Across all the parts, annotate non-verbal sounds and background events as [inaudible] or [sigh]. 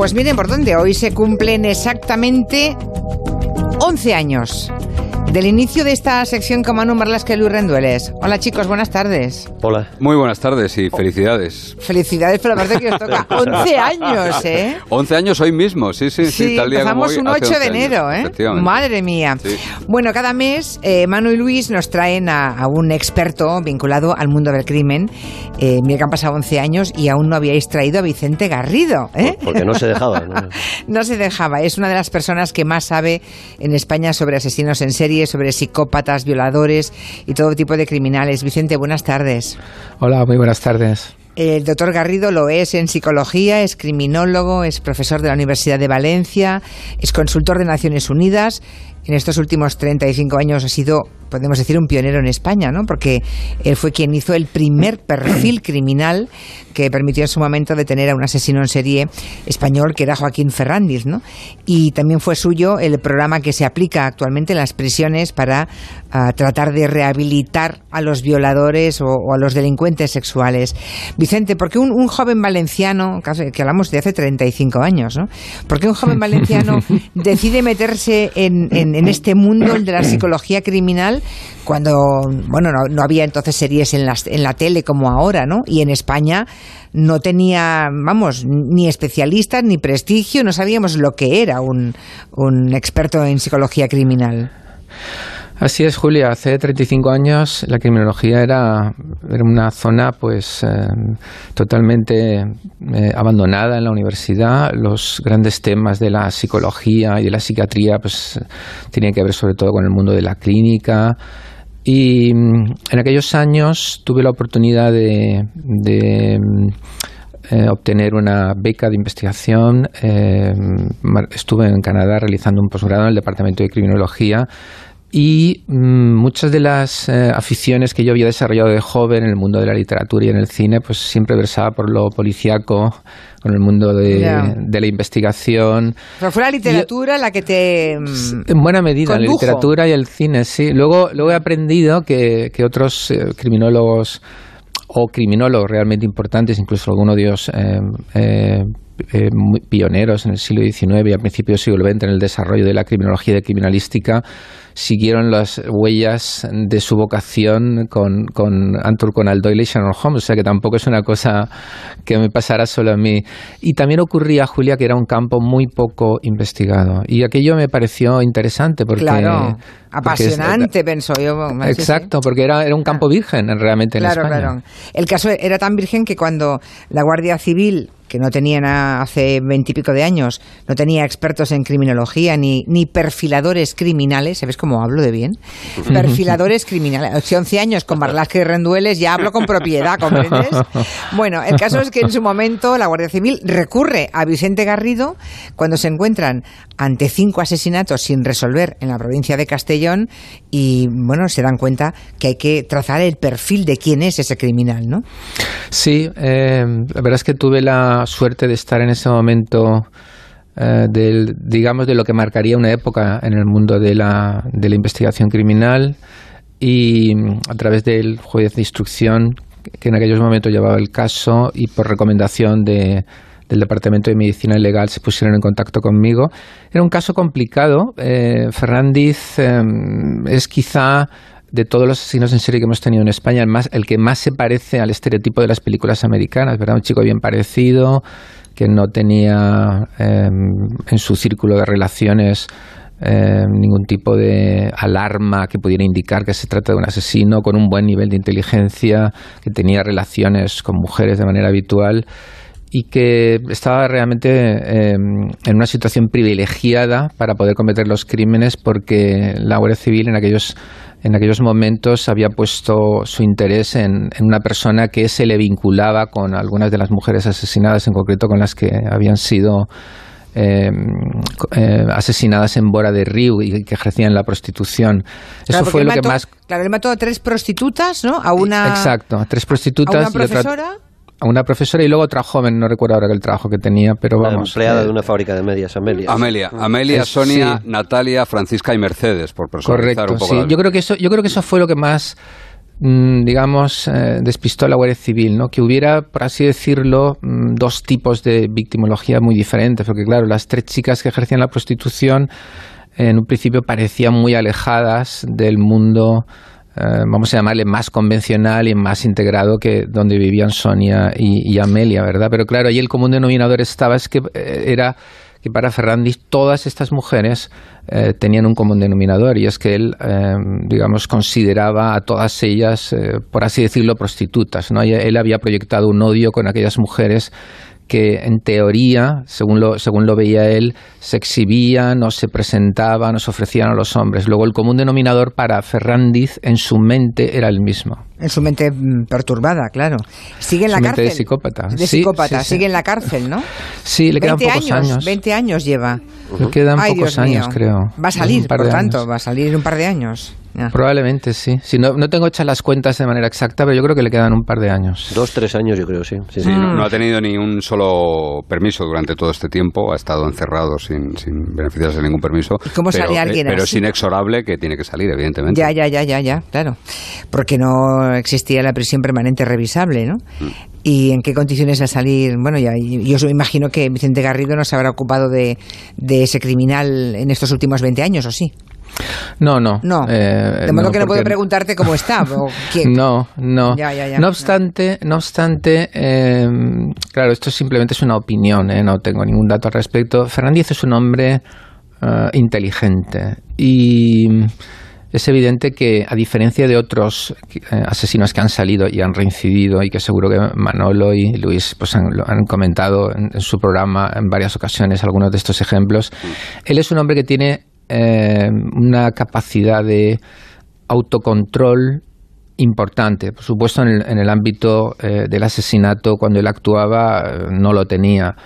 Pues miren por dónde, hoy se cumplen exactamente 11 años del inicio de esta sección con Manu Marlasca y Luis Rendueles. Hola chicos, buenas tardes. Hola. Muy buenas tardes y felicidades. Felicidades por la parte que os toca. [laughs] 11 años, ¿eh? 11 años hoy mismo, sí, sí, sí. Sí, tal día como hoy, un hace 8 de 11 años, enero, ¿eh? Madre mía. Sí. Bueno, cada mes eh, Manu y Luis nos traen a, a un experto vinculado al mundo del crimen. Eh, mira que han pasado 11 años y aún no habíais traído a Vicente Garrido, ¿eh? Porque no se dejaba. ¿no? [laughs] No se dejaba. Es una de las personas que más sabe en España sobre asesinos en serie, sobre psicópatas, violadores y todo tipo de criminales. Vicente, buenas tardes. Hola, muy buenas tardes. El doctor Garrido lo es en psicología, es criminólogo, es profesor de la Universidad de Valencia, es consultor de Naciones Unidas. En estos últimos 35 años ha sido, podemos decir, un pionero en España, ¿no? Porque él fue quien hizo el primer perfil [clears throat] criminal que permitió en su momento detener a un asesino en serie español que era Joaquín Ferrandiz, ¿no? Y también fue suyo el programa que se aplica actualmente en las prisiones para ah, tratar de rehabilitar a los violadores o, o a los delincuentes sexuales. Vicente, ¿por qué un, un joven valenciano, que hablamos de hace 35 años, ¿no? ¿Por qué un joven [laughs] valenciano [laughs] decide meterse en, en- en este mundo, el de la psicología criminal, cuando, bueno, no, no había entonces series en, las, en la tele como ahora, ¿no? Y en España no tenía, vamos, ni especialistas ni prestigio, no sabíamos lo que era un, un experto en psicología criminal. Así es, Julia. Hace 35 años la criminología era, una zona pues eh, totalmente eh, abandonada en la universidad. Los grandes temas de la psicología y de la psiquiatría pues tenían que ver sobre todo con el mundo de la clínica. Y mm, en aquellos años tuve la oportunidad de, mm, eh, obtener una beca de investigación. Mar- estuve en Canadá realizando un posgrado en el Departamento de Criminología y mm, muchas de las eh, aficiones que yo había desarrollado de joven en el mundo de la literatura y en el cine, pues siempre versaba por lo policíaco, con el mundo de, la investigación. Pero fue la literatura la que te... mm, En buena medida, la Condujo. literatura y el cine, sí. Luego, luego he aprendido que, que otros eh, criminólogos o criminólogos realmente importantes, incluso algunos de ellos eh, eh, eh, muy pioneros en el siglo XIX y a principios del siglo XX en el desarrollo de la criminología y de criminalística, siguieron las huellas de su vocación con, con Arthur Conan Doyle y Sherlock Holmes, o sea que tampoco es una cosa que me pasara solo a mí. Y también ocurría, Julia, que era un campo muy poco investigado. Y aquello me pareció interesante porque... claro, porque es- apasionante, pensó yo. Sí, sí. Exacto, porque era, era un campo virgen realmente en Claro, España. claro. El caso era tan virgen que cuando la Guardia Civil, que no tenía na- hace veintipico de años, no tenía expertos en criminología ni, ni perfiladores criminales, ¿sabes cómo hablo de bien? [laughs] Perfiladores criminales. Hace 11 años con Marlaska y Rendueles ya hablo con propiedad, ¿comprendes? [laughs] Bueno, el caso es que en su momento la Guardia Civil recurre a Vicente Garrido cuando se encuentran ante cinco asesinatos sin resolver en la provincia de Castellón y, bueno, se dan cuenta que hay que trazar el perfil de quién es ese criminal, ¿no? Sí, eh, la verdad es que tuve la suerte de estar en ese momento eh, del, digamos, de lo que marcaría una época en el mundo de la, de la investigación criminal y mm, a través del juez de instrucción que en aquellos momentos llevaba el caso y por recomendación de, del Departamento de Medicina Legal se pusieron en contacto conmigo. Era un caso complicado. Eh, Ferrandiz eh, es quizá de todos los asesinos en serie que hemos tenido en España, el, más, el que más se parece al estereotipo de las películas americanas, ¿verdad? Un chico bien parecido, que no tenía eh, en su círculo de relaciones eh, ningún tipo de alarma que pudiera indicar que se trata de un asesino, con un buen nivel de inteligencia, que tenía relaciones con mujeres de manera habitual y que estaba realmente eh, en una situación privilegiada para poder cometer los crímenes porque la Guardia Civil en aquellos en aquellos momentos había puesto su interés en, en, una persona que se le vinculaba con algunas de las mujeres asesinadas, en concreto con las que habían sido eh, eh, asesinadas en Bora de Río y que ejercían la prostitución. Claro, Eso fue lo mató, que más. Claro, él mató a tres prostitutas, ¿no? A una. Exacto, a tres prostitutas. A una y otra- profesora. A una profesora y luego otra joven, no recuerdo ahora el trabajo que tenía, pero vamos. empleada eh, de una fábrica de medias, Amelia. Amelia, Amelia, Es- Sonia, sí. Natalia, Francisca y Mercedes, por personalizar Correcto, un poco. sí. Yo creo que eso, yo creo que eso fue lo que más mm, digamos, eh, despistó a la Guardia Civil, ¿no? Que hubiera, por así decirlo, mm, dos tipos de victimología muy diferentes, porque claro, las tres chicas que ejercían la prostitución en un principio parecían muy alejadas del mundo eh, vamos a llamarle más convencional y más integrado que donde vivían Sonia y, Amelia, ¿verdad? Pero claro, ahí el común denominador estaba es que eh, era que para Ferrandis todas estas mujeres eh, tenían un común denominador y es que él, digamos, consideraba a todas ellas, por así decirlo, prostitutas. ¿no? Él había proyectado un odio con aquellas mujeres que en teoría, según lo, según lo veía él, se exhibían o se presentaban o se ofrecían a los hombres. Luego el común denominador para Ferrandiz en su mente era el mismo. En su mente mm, perturbada, claro. Sigue en la su cárcel. Mente de psicópata. De sí, psicópata, sí, sí. sigue en la cárcel, ¿no? Sí, le quedan pocos años, años. 20 años lleva. Le quedan Ay, pocos Dios años, mío. creo. Va a salir, por tanto, años. va a salir en un par de años. Ya. Probablemente sí. Si no, no tengo hechas las cuentas de manera exacta, pero yo creo que le quedan un par de años. Dos, tres años yo creo, sí. sí, Sí, sí. no, no ha tenido ni un solo permiso durante todo este tiempo, ha estado encerrado sin, sin beneficiarse de ningún permiso. ¿Y cómo pero, sale alguien eh, Pero así? es inexorable que tiene que salir, evidentemente. Ya, ya, ya, ya, ya, claro. Porque no existía la prisión permanente revisable, ¿no? Mm. ¿Y en qué condiciones va a salir? Bueno, ya, yo os imagino que Vicente Garrido no se habrá ocupado de, de ese criminal en estos últimos 20 años, ¿o sí? No, no. No. eh, de modo que no puedo preguntarte cómo está. o [laughs] quién. No, no. Ya, ya, ya. no obstante, no obstante, eh, claro, esto simplemente es una opinión, ¿eh? no tengo ningún dato al respecto. Fernández es un hombre eh, inteligente y es evidente que, a diferencia de otros eh, asesinos que han salido y han reincidido y que seguro que Manolo y Luis pues han, lo han comentado en, en su programa en varias ocasiones algunos de estos ejemplos, él es un hombre que tiene eh, una capacidad de autocontrol importante. Por supuesto, en el, en el ámbito eh, del asesinato, cuando él actuaba, no lo tenía.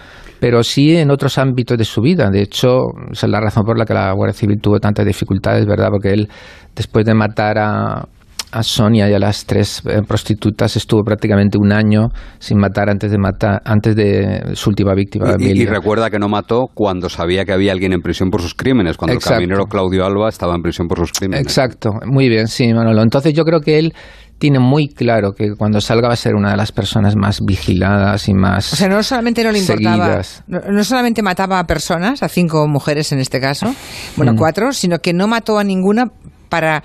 Pero sí en otros ámbitos de su vida. De hecho, esa es la razón por la que la Guardia Civil tuvo tantas dificultades, ¿verdad? Porque él, después de matar a, a Sonia y a las tres eh, prostitutas, estuvo prácticamente un año sin matar antes de matar, antes de su última víctima, Y- recuerda que no mató cuando sabía que había alguien en prisión por sus crímenes, cuando Exacto. el camionero Claudio Alba estaba en prisión por sus crímenes. Exacto, muy bien, sí, Manolo. Entonces yo creo que él tiene muy claro que cuando salga va a ser una de las personas más vigiladas y más O sea, no solamente no le importaba, no, no solamente mataba a personas, a cinco mujeres en este caso, bueno, Mm. cuatro, sino que no mató a ninguna para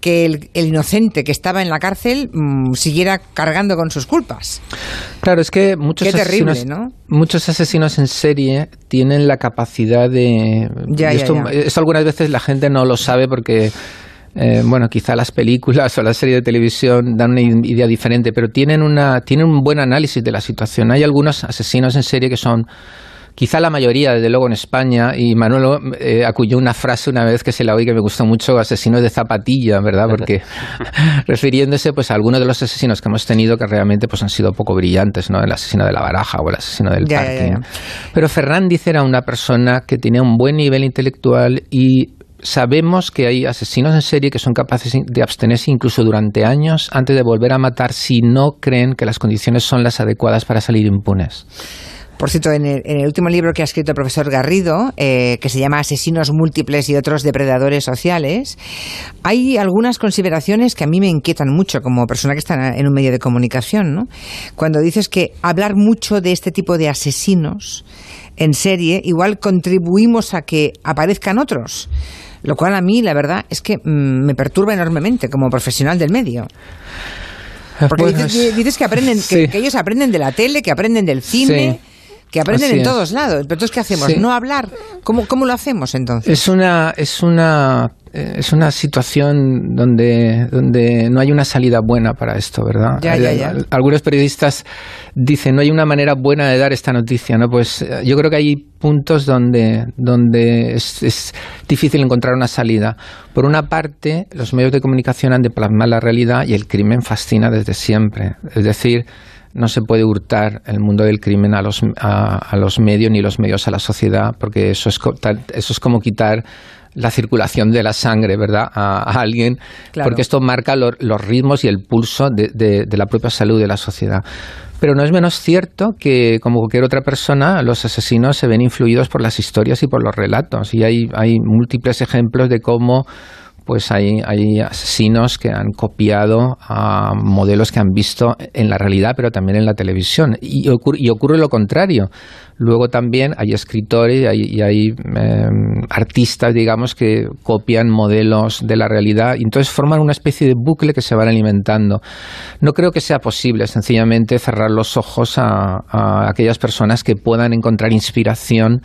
que el, el inocente que estaba en la cárcel mm, siguiera cargando con sus culpas. Claro, es que muchos Qué terrible, asesinos, ¿no? muchos asesinos en serie tienen la capacidad de Ya, ya, ya. esto algunas veces la gente no lo sabe porque eh, bueno, quizá las películas o la serie de televisión dan una idea diferente, pero tienen una tienen un buen análisis de la situación. Hay algunos asesinos en serie que son Quizá la mayoría, desde luego, en España, y Manuel eh, acudió una frase una vez que se la oí que me gustó mucho, asesinos de zapatilla, ¿verdad? Porque [laughs] refiriéndose pues a algunos de los asesinos que hemos tenido que realmente pues han sido poco brillantes, ¿no? El asesino de la baraja o el asesino del Ya, ya, parque. Pero Fernández era una persona que tenía un buen nivel intelectual y sabemos que hay asesinos en serie que son capaces de abstenerse incluso durante años antes de volver a matar si no creen que las condiciones son las adecuadas para salir impunes. Por cierto, en el, último libro que ha escrito el profesor Garrido, eh, que se llama Asesinos múltiples y otros depredadores sociales, hay algunas consideraciones que a mí me inquietan mucho como persona que está en un medio de comunicación, ¿no? Cuando dices que hablar mucho de este tipo de asesinos en serie, igual contribuimos a que aparezcan otros. Lo cual a mí, la verdad, es que mm, me perturba enormemente como profesional del medio. Porque Bueno, dices, es- dices que aprenden, que- sí. que, ellos aprenden de la tele, que aprenden del cine, que aprenden Así en es. todos lados. Pero entonces, ¿qué hacemos? Sí. ¿No hablar? ¿Cómo, ¿Cómo lo hacemos entonces? Es una, es una, es una situación donde, donde no hay una salida buena para esto, ¿verdad? Ya, ya, ya. Eh, Algunos periodistas dicen no hay una manera buena de dar esta noticia, ¿no? Pues eh, yo creo que hay puntos donde, donde es, es difícil encontrar una salida. Por una parte, los medios de comunicación han de plasmar la realidad y el crimen fascina desde siempre. Es decir, no se puede hurtar el mundo del crimen a los, a, a los medios ni los medios a la sociedad, porque eso es, eso es como quitar la circulación de la sangre, ¿verdad?, a, a alguien, Claro. porque esto marca lo- los ritmos y el pulso de, de- de la propia salud de la sociedad. Pero no es menos cierto que, como cualquier otra persona, los asesinos se ven influidos por las historias y por los relatos. Y hay, hay múltiples ejemplos de cómo pues hay, asesinos que han copiado modelos que han visto en la realidad, pero también en la televisión. Y ocurre, y ocurre lo contrario. Luego también hay escritores y hay, y em, artistas, digamos, que copian modelos de la realidad y entonces forman una especie de bucle que se van alimentando. No creo que sea posible sencillamente cerrar los ojos a, a aquellas personas que puedan encontrar inspiración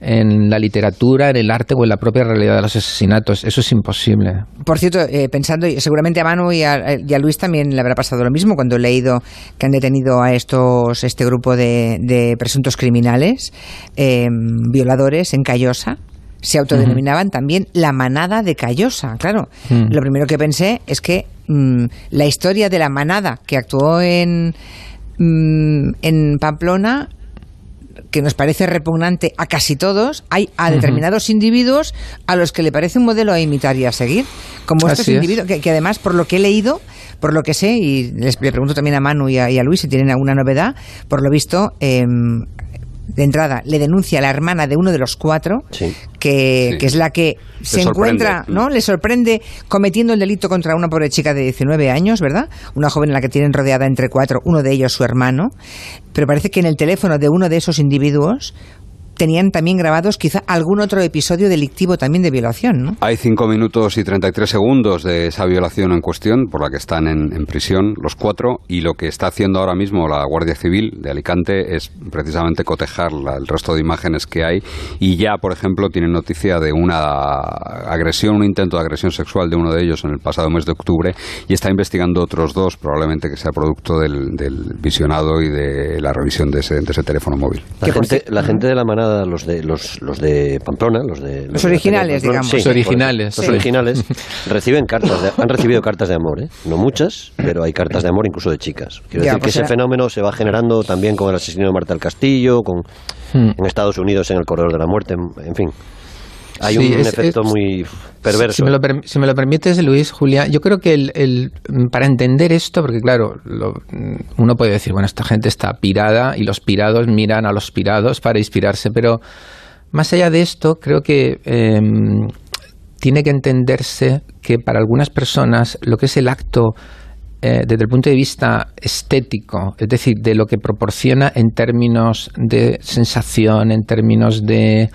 en la literatura, en el arte o en la propia realidad de los asesinatos. Eso es imposible. Por cierto, eh, pensando, seguramente a Manu y a, y a, Luis también le habrá pasado lo mismo cuando he leído que han detenido a estos este grupo de, de presuntos criminales, eh, violadores en Callosa. Se autodenominaban uh -huh. también la manada de Callosa. Claro, uh -huh. lo primero que pensé es que mmm, la historia de la manada que actuó en, mmm, en Pamplona que nos parece repugnante a casi todos, hay a determinados uh -huh. individuos a los que le parece un modelo a imitar y a seguir, como estos Así individuos, que, que, además, por lo que he leído, por lo que sé, y les le pregunto también a Manu y a, y a Luis si tienen alguna novedad, por lo visto, eh, de entrada le denuncia a la hermana de uno de los cuatro, sí. Que, sí. que, es la que Le se encuentra, ¿no? Le sorprende cometiendo el delito contra una pobre chica de 19 años, ¿verdad? Una joven en la que tienen rodeada entre cuatro, uno de ellos su hermano. Pero parece que en el teléfono de uno de esos individuos tenían también grabados quizá algún otro episodio delictivo también de violación, ¿no? Hay cinco minutos y 33 segundos de esa violación en cuestión por la que están en, en, prisión los cuatro y lo que está haciendo ahora mismo la Guardia Civil de Alicante es precisamente cotejar la, el resto de imágenes que hay y ya, por ejemplo, tienen noticia de una agresión, un intento de agresión sexual de uno de ellos en el pasado mes de octubre y está investigando otros dos, probablemente que sea producto del, del visionado y de la revisión de ese, de ese teléfono móvil. La gente, la gente de la manada los de los, los de Pamplona, los de los, los originales, de digamos. Sí, los originales. Los sí. originales reciben cartas, de, han recibido cartas de amor, ¿eh? no muchas, pero hay cartas de amor incluso de chicas. Quiero ya, decir pues que ese fenómeno se va generando también con el asesino de Marta del Castillo, con hmm. en Estados Unidos en el corredor de la muerte, en, en fin. Hay sí, un es, efecto es, muy perverso. Si me, lo, si me, lo, permites, Luis, Julia, yo creo que el, el, para entender esto, porque claro, lo, uno puede decir, bueno, esta gente está pirada y los pirados miran a los pirados para inspirarse, pero más allá de esto, creo que eh, tiene que entenderse que para algunas personas lo que es el acto eh, desde el punto de vista estético, es decir, de lo que proporciona en términos de sensación, en términos de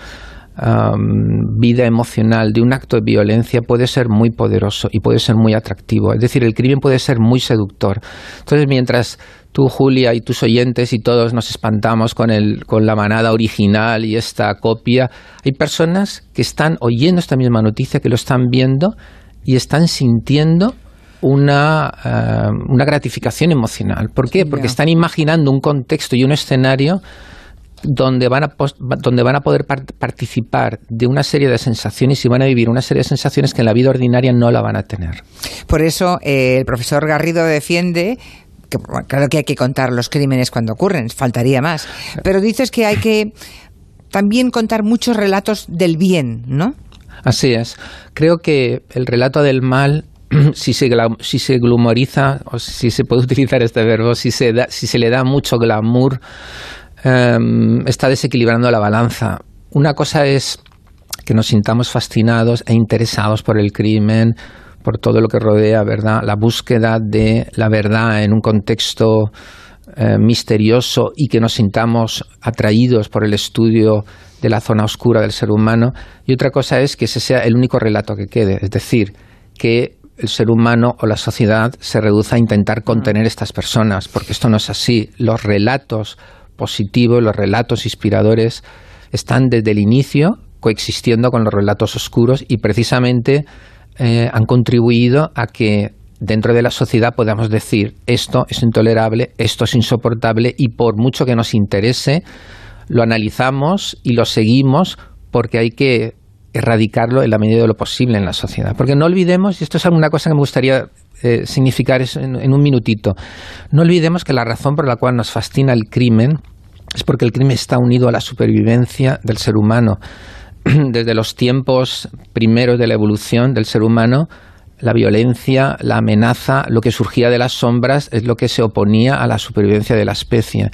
um, vida emocional de un acto de violencia puede ser muy poderoso y puede ser muy atractivo. Es decir, el crimen puede ser muy seductor. Entonces, mientras tú, Julia, y tus oyentes y todos nos espantamos con, el, con la manada original y esta copia, hay personas que están oyendo esta misma noticia, que lo están viendo y están sintiendo una, uh, una gratificación emocional. ¿Por qué? Porque están imaginando un contexto y un escenario donde van a, donde van a poder participar de una serie de sensaciones y van a vivir una serie de sensaciones que en la vida ordinaria no la van a tener. Por eso eh, el profesor Garrido defiende que claro que hay que contar los crímenes cuando ocurren, faltaría más. Pero dices que hay que también contar muchos relatos del bien, ¿no? Así es. Creo que el relato del mal [clears throat] si se, si se glumoriza, o si se puede [laughs] utilizar este verbo, si se, da, si se le da mucho glamour, um, está desequilibrando la balanza. Una cosa es que nos sintamos fascinados e interesados por el crimen, por todo lo que rodea, ¿verdad? La búsqueda de la verdad en un contexto eh, misterioso y que nos sintamos atraídos por el estudio de la zona oscura del ser humano. Y otra cosa es que ese sea el único relato que quede, es decir, que el ser humano o la sociedad se reduzca a intentar contener estas personas, porque esto no es así. Los relatos positivos, los relatos inspiradores, están desde el inicio coexistiendo con los relatos oscuros y precisamente eh, han contribuido a que dentro de la sociedad podamos decir esto es intolerable, esto es insoportable y por mucho que nos interese, lo analizamos y lo seguimos porque hay que erradicarlo en la medida de lo posible en la sociedad. Porque no olvidemos, y esto es alguna cosa que me gustaría eh, significar en, en un minutito, no olvidemos que la razón por la cual nos fascina el crimen es porque el crimen está unido a la supervivencia del ser humano. [clears throat] Desde los tiempos primeros de la evolución del ser humano, la violencia, la amenaza, lo que surgía de las sombras es lo que se oponía a la supervivencia de la especie.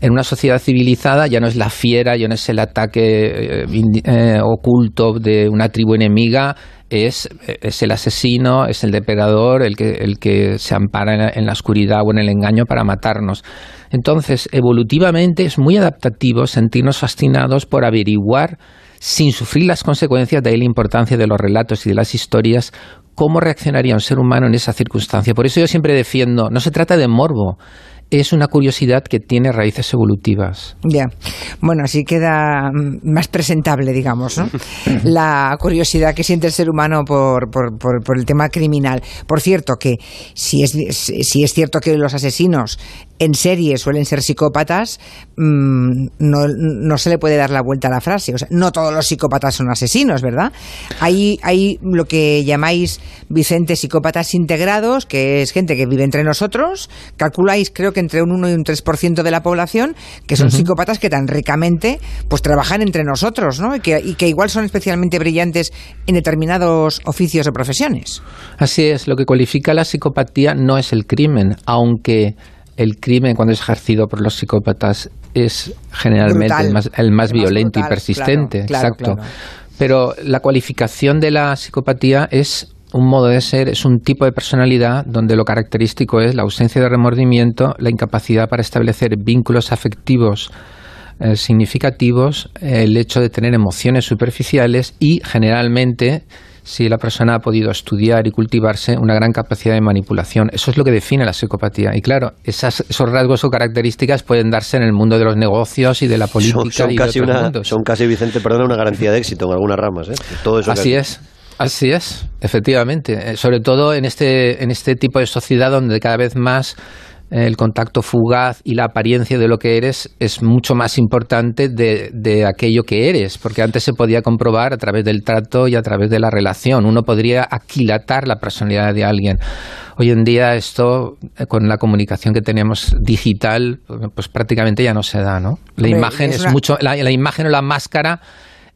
En una sociedad civilizada ya no es la fiera, ya no es el ataque eh, oculto de una tribu enemiga, es, es, el asesino, es el depredador, el que, el que se ampara en la, oscuridad o en el engaño para matarnos. Entonces, evolutivamente es muy adaptativo sentirnos fascinados por averiguar, sin sufrir las consecuencias, de ahí la importancia de los relatos y de las historias, cómo reaccionaría un ser humano en esa circunstancia. Por eso yo siempre defiendo, no se trata de morbo, es una curiosidad que tiene raíces evolutivas. Ya. Bueno, así queda más presentable, digamos, ¿no? [laughs] La curiosidad que siente el ser humano por, por, por, el tema criminal. Por cierto, que si es, si es cierto que los asesinos en serie suelen ser psicópatas, mm, no, no, se le puede dar la vuelta a la frase. O sea, no todos los psicópatas son asesinos, ¿verdad? Hay, hay lo que llamáis, Vicente, psicópatas integrados, que es gente que vive entre nosotros. Calculáis, creo que entre un 1 y un 3% de la población, que son psicópatas que tan ricamente pues trabajan entre nosotros, ¿no? Y que, y que igual son especialmente brillantes en determinados oficios o profesiones. Así es, lo que cualifica la psicopatía no es el crimen, aunque el crimen cuando es ejercido por los psicópatas es generalmente el más, violento y persistente. exacto. Pero la cualificación de la psicopatía es un modo de ser, es un tipo de personalidad donde lo característico es la ausencia de remordimiento, la incapacidad para establecer vínculos afectivos eh, significativos, el hecho de tener emociones superficiales y generalmente si la persona ha podido estudiar y cultivarse una gran capacidad de manipulación. Eso es lo que define la psicopatía. Y claro, esos rasgos o características pueden darse en el mundo de los negocios y de la política. Son, casi, son casi, Vicente, perdona, una garantía de éxito en algunas ramas. ¿eh? Todo eso Así es. Así es, efectivamente. Eh, sobre todo en este, en este tipo de sociedad donde cada vez más el contacto fugaz y la apariencia de lo que eres es mucho más importante de, de, aquello que eres, porque antes se podía comprobar a través del trato y a través de la relación. Uno podría aquilatar la personalidad de alguien. Hoy en día esto, eh, con la comunicación que tenemos digital, pues prácticamente ya no se da, ¿no? La imagen es, mucho, la imagen o la máscara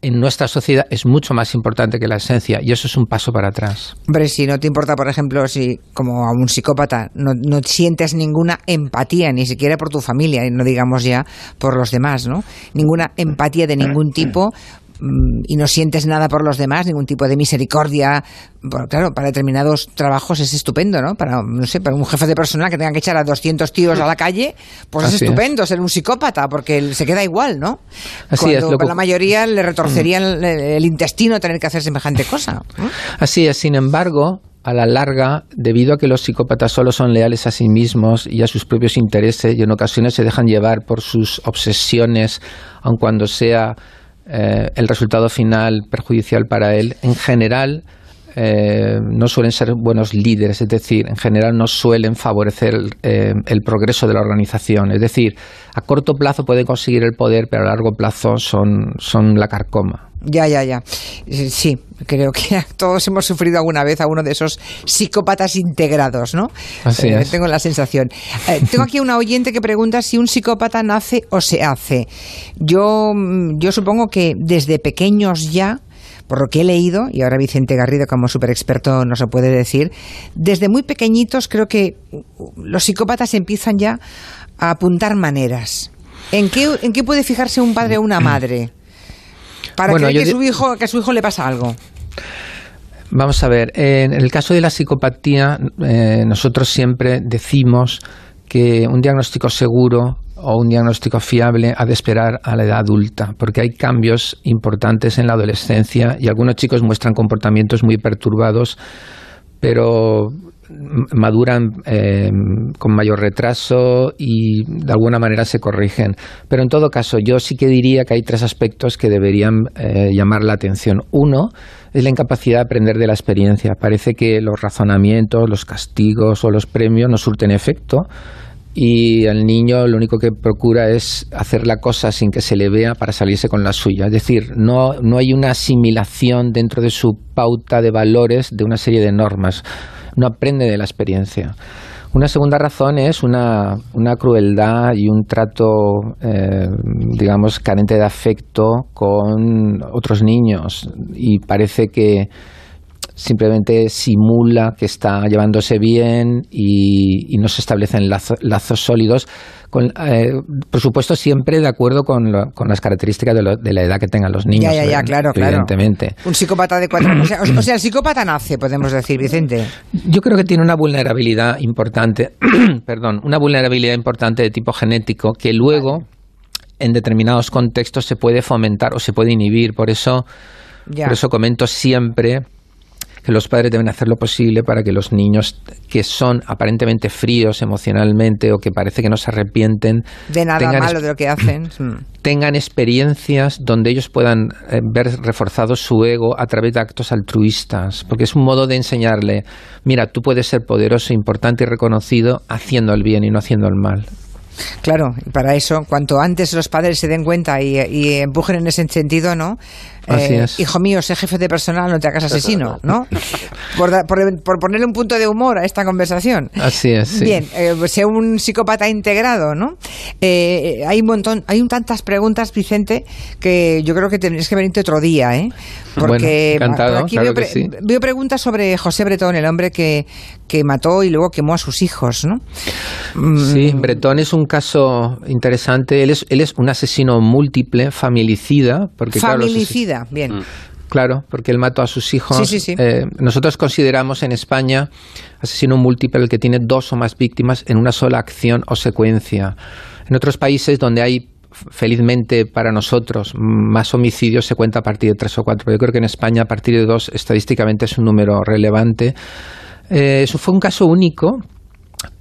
en nuestra sociedad es mucho más importante que la esencia y eso es un paso para atrás. Hombre, si no te importa, por ejemplo, si como a un psicópata no, no sientes ninguna empatía, ni siquiera por tu familia, y no digamos ya por los demás, ¿no? Ninguna empatía de ningún tipo, y no sientes nada por los demás, ningún tipo de misericordia. claro, para determinados trabajos es estupendo, ¿no? Para, no sé, para un jefe de personal que tenga que echar a 200 tíos a la calle, pues es estupendo ser un psicópata, porque se queda igual, ¿no? Así es. Lo para la mayoría le retorcería mm. el, intestino tener que hacer semejante cosa. Así es, sin embargo, a la larga, debido a que los psicópatas solo son leales a sí mismos y a sus propios intereses y en ocasiones se dejan llevar por sus obsesiones, aun cuando sea eh, el resultado final perjudicial para él, en general eh, no suelen ser buenos líderes, es decir, en general no suelen favorecer eh, el progreso de la organización. Es decir, a corto plazo pueden conseguir el poder, pero a largo plazo son, son la carcoma. Ya, ya, ya. Sí, creo que [laughs] todos hemos sufrido alguna vez a uno de esos psicópatas integrados, ¿no? Así es. Tengo la sensación. [laughs] tengo aquí una oyente que pregunta si un psicópata nace o se hace. Yo, mm, yo supongo que desde pequeños ya por lo que he leído, y ahora Vicente Garrido como super experto no se puede decir, desde muy pequeñitos creo que los psicópatas empiezan ya a apuntar maneras. ¿En qué, en qué puede fijarse un padre o una madre? Para que, su hijo, que a su hijo le pasa algo. Vamos a ver, en el caso de la psicopatía, eh, nosotros siempre decimos que un diagnóstico seguro o un diagnóstico fiable ha de esperar a la edad adulta, porque hay cambios importantes en la adolescencia y algunos chicos muestran comportamientos muy perturbados, pero maduran eh, con mayor retraso y de alguna manera se corrigen. Pero en todo caso, yo sí que diría que hay tres aspectos que deberían eh, llamar la atención. Uno es la incapacidad de aprender de la experiencia. Parece que los razonamientos, los castigos o los premios no surten efecto y el niño lo único que procura es hacer la cosa sin que se le vea para salirse con la suya. Es decir, no, no hay una asimilación dentro de su pauta de valores de una serie de normas. No aprende de la experiencia. Una segunda razón es una, una crueldad y un trato, eh, digamos, carente de afecto con otros niños. Y parece que simplemente simula que está llevándose bien y, no se establecen lazos sólidos, con, eh, por supuesto siempre de acuerdo con, las características de, la edad que tengan los niños. Ya, ya, ya, claro, evidentemente. Un psicópata de cuatro años. O sea, el psicópata nace, podemos decir, Vicente. Yo creo que tiene una vulnerabilidad importante, [clears throat] perdón, una vulnerabilidad importante de tipo genético que luego en determinados contextos se puede fomentar o se puede inhibir. Por eso, por eso comento siempre que los padres deben hacer lo posible para que los niños que son aparentemente fríos emocionalmente o que parece que no se arrepienten de nada malo de lo que hacen [clears throat] mm. tengan experiencias donde ellos puedan eh, ver reforzado su ego a través de actos altruistas porque es un modo de enseñarle mira tú puedes ser poderoso importante y reconocido haciendo el bien y no haciendo el mal Claro, y para eso, cuanto antes los padres se den cuenta y, y empujen en ese sentido, ¿no? Eh, hijo mío, sé jefe de personal, no te hagas asesino, ¿no? [laughs] Por, por, ponerle un punto de humor a esta conversación. Así es. Bien, eh, sea un psicópata integrado, ¿no? Eh, hay un montón, hay un tantas preguntas, Vicente, que yo creo que tendrías que venirte otro día, ¿eh? Porque aquí veo, preguntas sobre José Bretón, el hombre que, que mató y luego quemó a sus hijos, ¿no? Sí, mm. Bretón es un caso interesante. Él es, él es un asesino múltiple, familicida. Porque, familicida bien. Mm. Claro, porque él mató a sus hijos. Eh, nosotros consideramos en España asesino múltiple el que tiene dos o más víctimas en una sola acción o secuencia. En otros países donde hay felizmente para nosotros más homicidios se cuenta a partir de tres o cuatro. Yo creo que en España a partir de dos estadísticamente es un número relevante. Eh, eso fue un caso único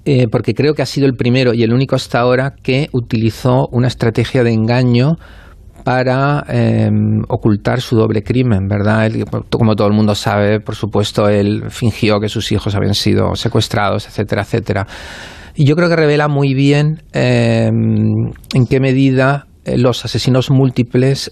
eh, porque creo que ha sido el primero y el único hasta ahora que utilizó una estrategia de engaño para em, ocultar su doble crimen, ¿verdad? como todo el mundo sabe, por supuesto, él fingió que sus hijos habían sido secuestrados, etcétera, etcétera. Y yo creo que revela muy bien em, en qué medida eh, los asesinos múltiples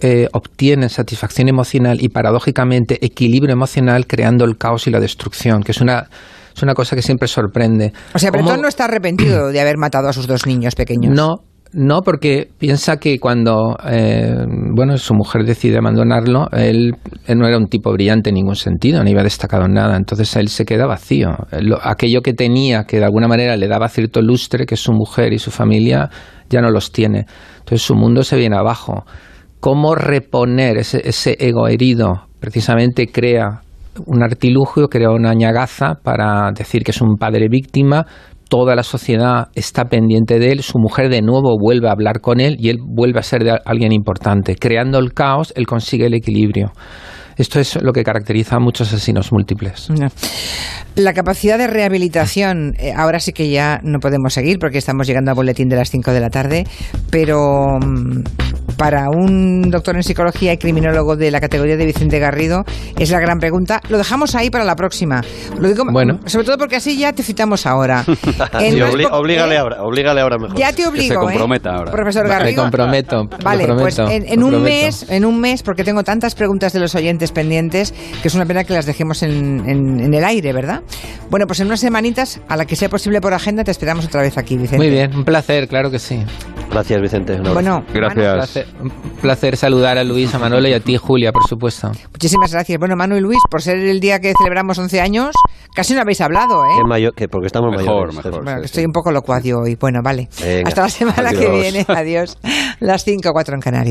eh, obtienen satisfacción emocional y paradójicamente equilibrio emocional creando el caos y la destrucción, que es una es una cosa que siempre sorprende. O sea, Bretón no está arrepentido de haber matado a sus dos niños pequeños. No, no, porque piensa que cuando eh, bueno su mujer decide abandonarlo, él, no era un tipo brillante en ningún sentido, no iba destacado en nada, entonces él se queda vacío. aquello que tenía, que de alguna manera le daba cierto lustre, que su mujer y su familia, ya no los tiene. Entonces su mundo se viene abajo. ¿Cómo reponer ese, ese ego herido? Precisamente crea un artilugio, crea una ñagaza para decir que es un padre víctima, toda la sociedad está pendiente de él, su mujer de nuevo vuelve a hablar con él y él vuelve a ser de alguien importante. Creando el caos, él consigue el equilibrio. Esto es lo que caracteriza a muchos asesinos múltiples. La capacidad de rehabilitación, eh, ahora sí que ya no podemos seguir porque estamos llegando al boletín de las 5 de la tarde, pero mm, para un doctor en psicología y criminólogo de la categoría de Vicente Garrido es la gran pregunta. Lo dejamos ahí para la próxima. Lo digo bueno. sobre todo porque así ya te citamos ahora. [laughs] sí, oblígale, ahora, oblígale ahora mejor. Ya te obligo, que se comprometa ¿eh? ahora. Profesor Garrido. Me comprometo. Vale, pues en, un mes, en un mes, porque tengo tantas preguntas de los oyentes pendientes que es una pena que las dejemos en, en el aire, ¿verdad? Bueno, pues en unas semanitas, a la que sea posible por agenda, te esperamos otra vez aquí, Vicente. Muy bien, un placer, claro que sí. Gracias, Vicente. Bueno, gracias. Un placer, saludar a Luis, a Manolo y a ti, Julia, por supuesto. Muchísimas gracias. Bueno, Manu y Luis, por ser el día que celebramos 11 años, casi no habéis hablado, ¿eh? mayor, que porque estamos mejor, mayores. Mejor, bueno, que estoy un poco locuadio hoy. Bueno, vale. Hasta la semana que viene. Adiós. Las 5 4 en Canarias.